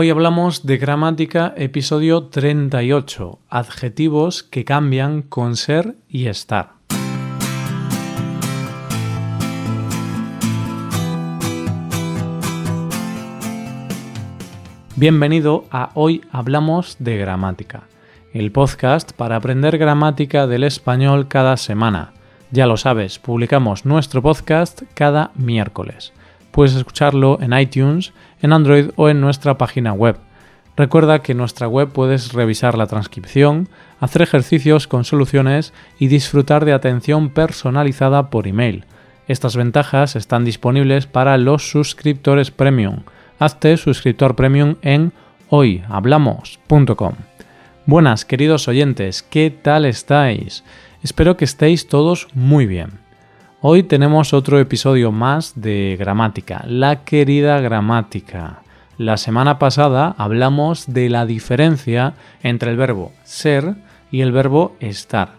Hoy hablamos de gramática episodio 38, adjetivos que cambian con ser y estar. Bienvenido a Hoy Hablamos de Gramática, el podcast para aprender gramática del español cada semana. Ya lo sabes, publicamos nuestro podcast cada miércoles. Puedes escucharlo en iTunes, en Android o en nuestra página web. Recuerda que en nuestra web puedes revisar la transcripción, hacer ejercicios con soluciones y disfrutar de atención personalizada por email. Estas ventajas están disponibles para los suscriptores premium. Hazte suscriptor premium en hoyhablamos.com. Buenas, queridos oyentes, ¿qué tal estáis? Espero que estéis todos muy bien. Hoy tenemos otro episodio más de gramática, la querida gramática. La semana pasada hablamos de la diferencia entre el verbo ser y el verbo estar.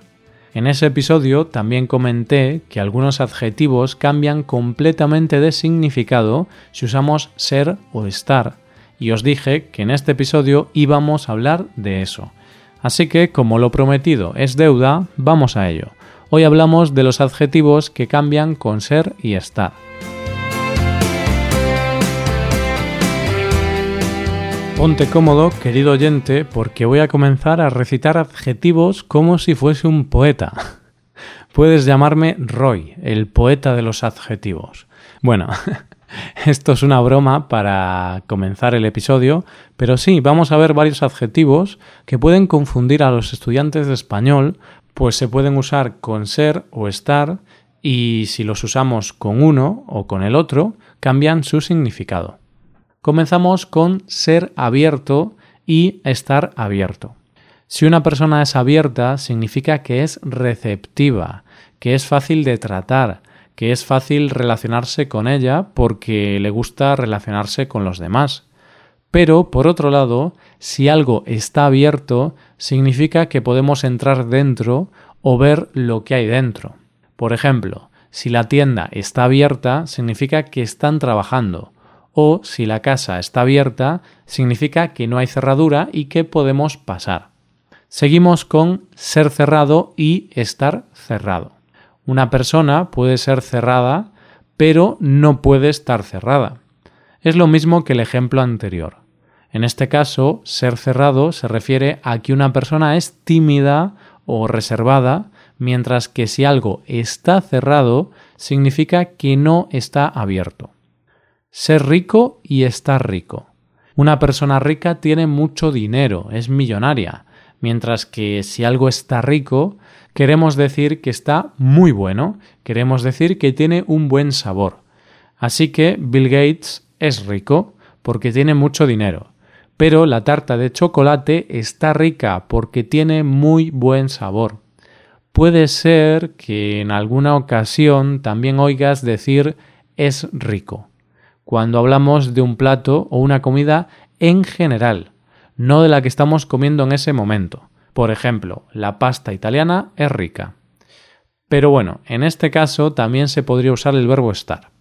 En ese episodio también comenté que algunos adjetivos cambian completamente de significado si usamos ser o estar, y os dije que en este episodio íbamos a hablar de eso. Así que, como lo prometido es deuda, vamos a ello. Hoy hablamos de los adjetivos que cambian con ser y estar. Ponte cómodo, querido oyente, porque voy a comenzar a recitar adjetivos como si fuese un poeta. Puedes llamarme Roy, el poeta de los adjetivos. Bueno, esto es una broma para comenzar el episodio, pero sí, vamos a ver varios adjetivos que pueden confundir a los estudiantes de español pues se pueden usar con ser o estar y si los usamos con uno o con el otro, cambian su significado. Comenzamos con ser abierto y estar abierto. Si una persona es abierta, significa que es receptiva, que es fácil de tratar, que es fácil relacionarse con ella porque le gusta relacionarse con los demás. Pero, por otro lado, si algo está abierto, significa que podemos entrar dentro o ver lo que hay dentro. Por ejemplo, si la tienda está abierta, significa que están trabajando. O si la casa está abierta, significa que no hay cerradura y que podemos pasar. Seguimos con ser cerrado y estar cerrado. Una persona puede ser cerrada, pero no puede estar cerrada. Es lo mismo que el ejemplo anterior. En este caso, ser cerrado se refiere a que una persona es tímida o reservada, mientras que si algo está cerrado, significa que no está abierto. Ser rico y estar rico. Una persona rica tiene mucho dinero, es millonaria, mientras que si algo está rico, queremos decir que está muy bueno, queremos decir que tiene un buen sabor. Así que Bill Gates es rico porque tiene mucho dinero, pero la tarta de chocolate está rica porque tiene muy buen sabor. Puede ser que en alguna ocasión también oigas decir es rico, cuando hablamos de un plato o una comida en general, no de la que estamos comiendo en ese momento. Por ejemplo, la pasta italiana es rica. Pero bueno, en este caso también se podría usar el verbo estar.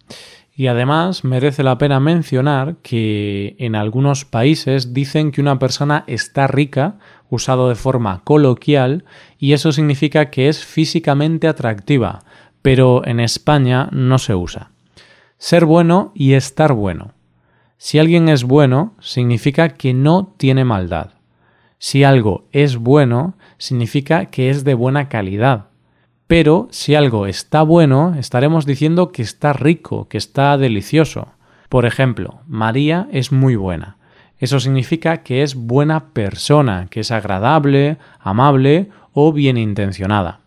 Y además merece la pena mencionar que en algunos países dicen que una persona está rica, usado de forma coloquial, y eso significa que es físicamente atractiva, pero en España no se usa. Ser bueno y estar bueno. Si alguien es bueno, significa que no tiene maldad. Si algo es bueno, significa que es de buena calidad. Pero si algo está bueno, estaremos diciendo que está rico, que está delicioso. Por ejemplo, María es muy buena. Eso significa que es buena persona, que es agradable, amable o bien intencionada.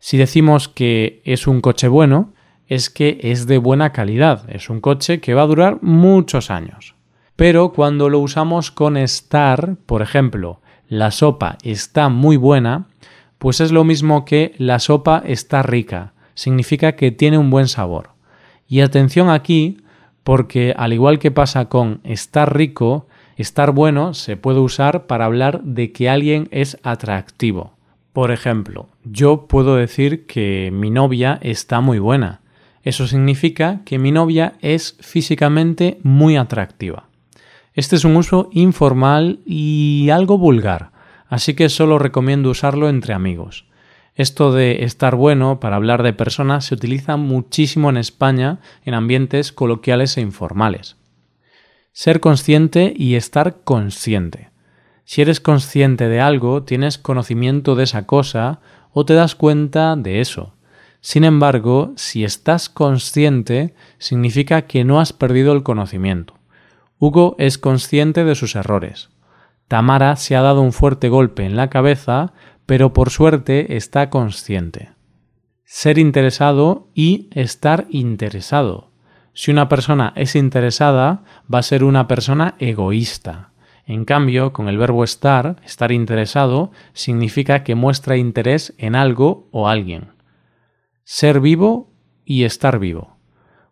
Si decimos que es un coche bueno, es que es de buena calidad, es un coche que va a durar muchos años. Pero cuando lo usamos con estar, por ejemplo, la sopa está muy buena, pues es lo mismo que la sopa está rica, significa que tiene un buen sabor. Y atención aquí, porque al igual que pasa con estar rico, estar bueno se puede usar para hablar de que alguien es atractivo. Por ejemplo, yo puedo decir que mi novia está muy buena. Eso significa que mi novia es físicamente muy atractiva. Este es un uso informal y algo vulgar, así que solo recomiendo usarlo entre amigos. Esto de estar bueno para hablar de personas se utiliza muchísimo en España en ambientes coloquiales e informales. Ser consciente y estar consciente. Si eres consciente de algo, tienes conocimiento de esa cosa o te das cuenta de eso. Sin embargo, si estás consciente, significa que no has perdido el conocimiento. Hugo es consciente de sus errores. Tamara se ha dado un fuerte golpe en la cabeza, pero por suerte está consciente. Ser interesado y estar interesado. Si una persona es interesada, va a ser una persona egoísta. En cambio, con el verbo estar, estar interesado, significa que muestra interés en algo o alguien. Ser vivo y estar vivo.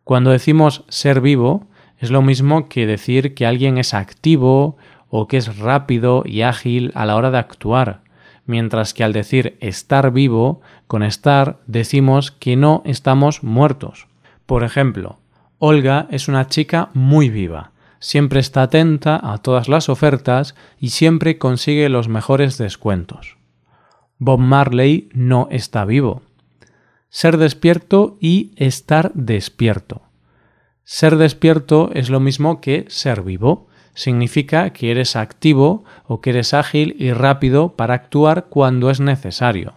Cuando decimos ser vivo, es lo mismo que decir que alguien es activo o que es rápido y ágil a la hora de actuar, mientras que al decir estar vivo, con estar decimos que no estamos muertos. Por ejemplo, Olga es una chica muy viva siempre está atenta a todas las ofertas y siempre consigue los mejores descuentos. Bob Marley no está vivo. Ser despierto y estar despierto. Ser despierto es lo mismo que ser vivo. Significa que eres activo o que eres ágil y rápido para actuar cuando es necesario.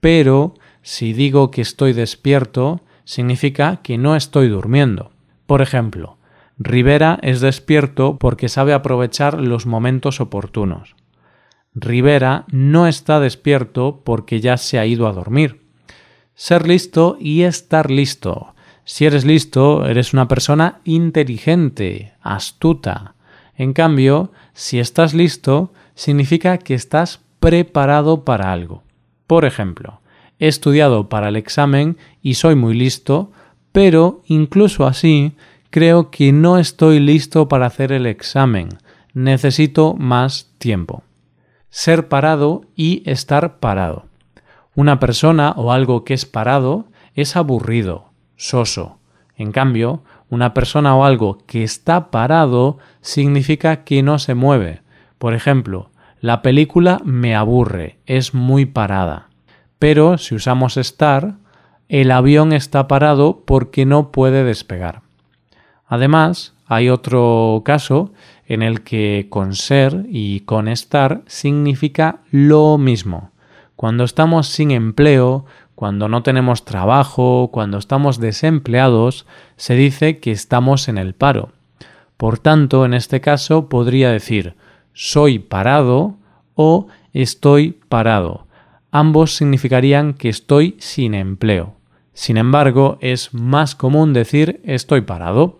Pero si digo que estoy despierto, significa que no estoy durmiendo. Por ejemplo, Rivera es despierto porque sabe aprovechar los momentos oportunos. Rivera no está despierto porque ya se ha ido a dormir. Ser listo y estar listo. Si eres listo, eres una persona inteligente, astuta. En cambio, si estás listo, significa que estás preparado para algo. Por ejemplo, he estudiado para el examen y soy muy listo, pero incluso así Creo que no estoy listo para hacer el examen. Necesito más tiempo. Ser parado y estar parado. Una persona o algo que es parado es aburrido, soso. En cambio, una persona o algo que está parado significa que no se mueve. Por ejemplo, la película me aburre, es muy parada. Pero si usamos estar, el avión está parado porque no puede despegar. Además, hay otro caso en el que con ser y con estar significa lo mismo. Cuando estamos sin empleo, cuando no tenemos trabajo, cuando estamos desempleados, se dice que estamos en el paro. Por tanto, en este caso podría decir soy parado o estoy parado. Ambos significarían que estoy sin empleo. Sin embargo, es más común decir estoy parado.